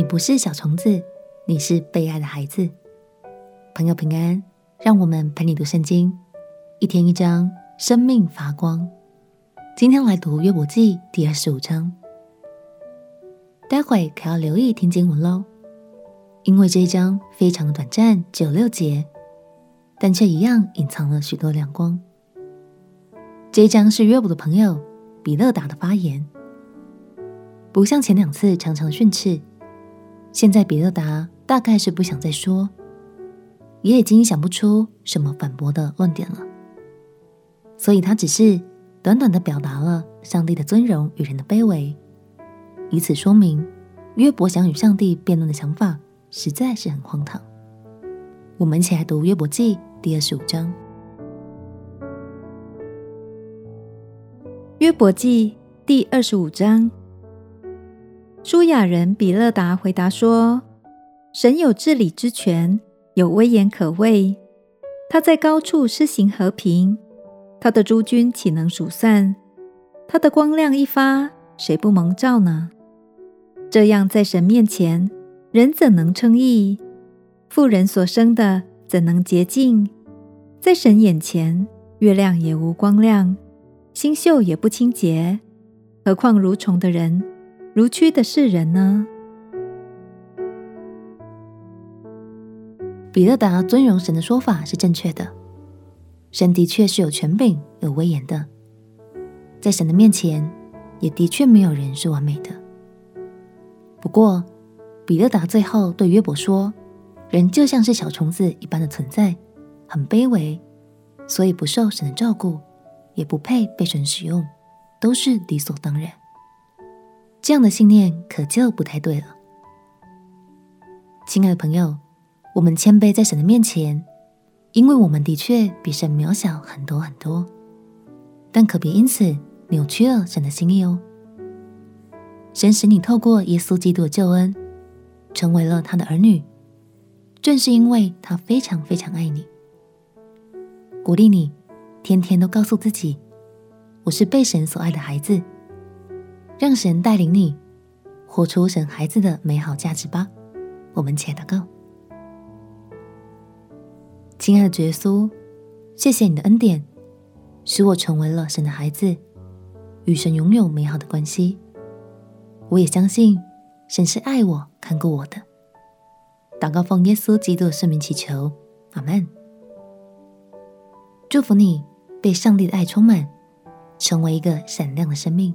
你不是小虫子，你是被爱的孩子。朋友平安，让我们陪你读圣经，一天一章，生命发光。今天来读约伯记第二十五章。待会可要留意听经文喽，因为这一章非常的短暂，只有六节，但却一样隐藏了许多亮光。这一章是约伯的朋友比勒达的发言，不像前两次常常训斥，现在比勒达大概是不想再说，也已经想不出什么反驳的论点了，所以他只是短短的表达了上帝的尊荣与人的卑微，以此说明约伯想与上帝辩论的想法实在是很荒唐。我们一起来读约伯记第二十五章。约伯记第二十五章，书亚人比勒达回答说：“神有治理之权，有威严可畏。他在高处施行和平，他的诸君岂能数算？他的光亮一发，谁不蒙照呢？这样在神面前，人怎能称义？妇人所生的怎能洁净？在神眼前，月亮也无光亮。”星宿也不清洁，何况如虫的人，如蛆的世人呢？比勒达尊荣神的说法是正确的，神的确是有权柄、有威严的，在神的面前，也的确没有人是完美的。不过，比勒达最后对约伯说：“人就像是小虫子一般的存在，很卑微，所以不受神的照顾。”也不配被神使用，都是理所当然。这样的信念可就不太对了。亲爱的朋友，我们谦卑在神的面前，因为我们的确比神渺小很多很多，但可别因此扭曲了神的心意哦。神使你透过耶稣基督的救恩，成为了他的儿女，正是因为他非常非常爱你，鼓励你。天天都告诉自己，我是被神所爱的孩子，让神带领你活出神孩子的美好价值吧。我们且祷告，亲爱的耶稣，谢谢你的恩典，使我成为了神的孩子，与神拥有美好的关系。我也相信神是爱我、看顾我的。祷告奉耶稣基督的圣名祈求，阿门。祝福你。被上帝的爱充满，成为一个闪亮的生命。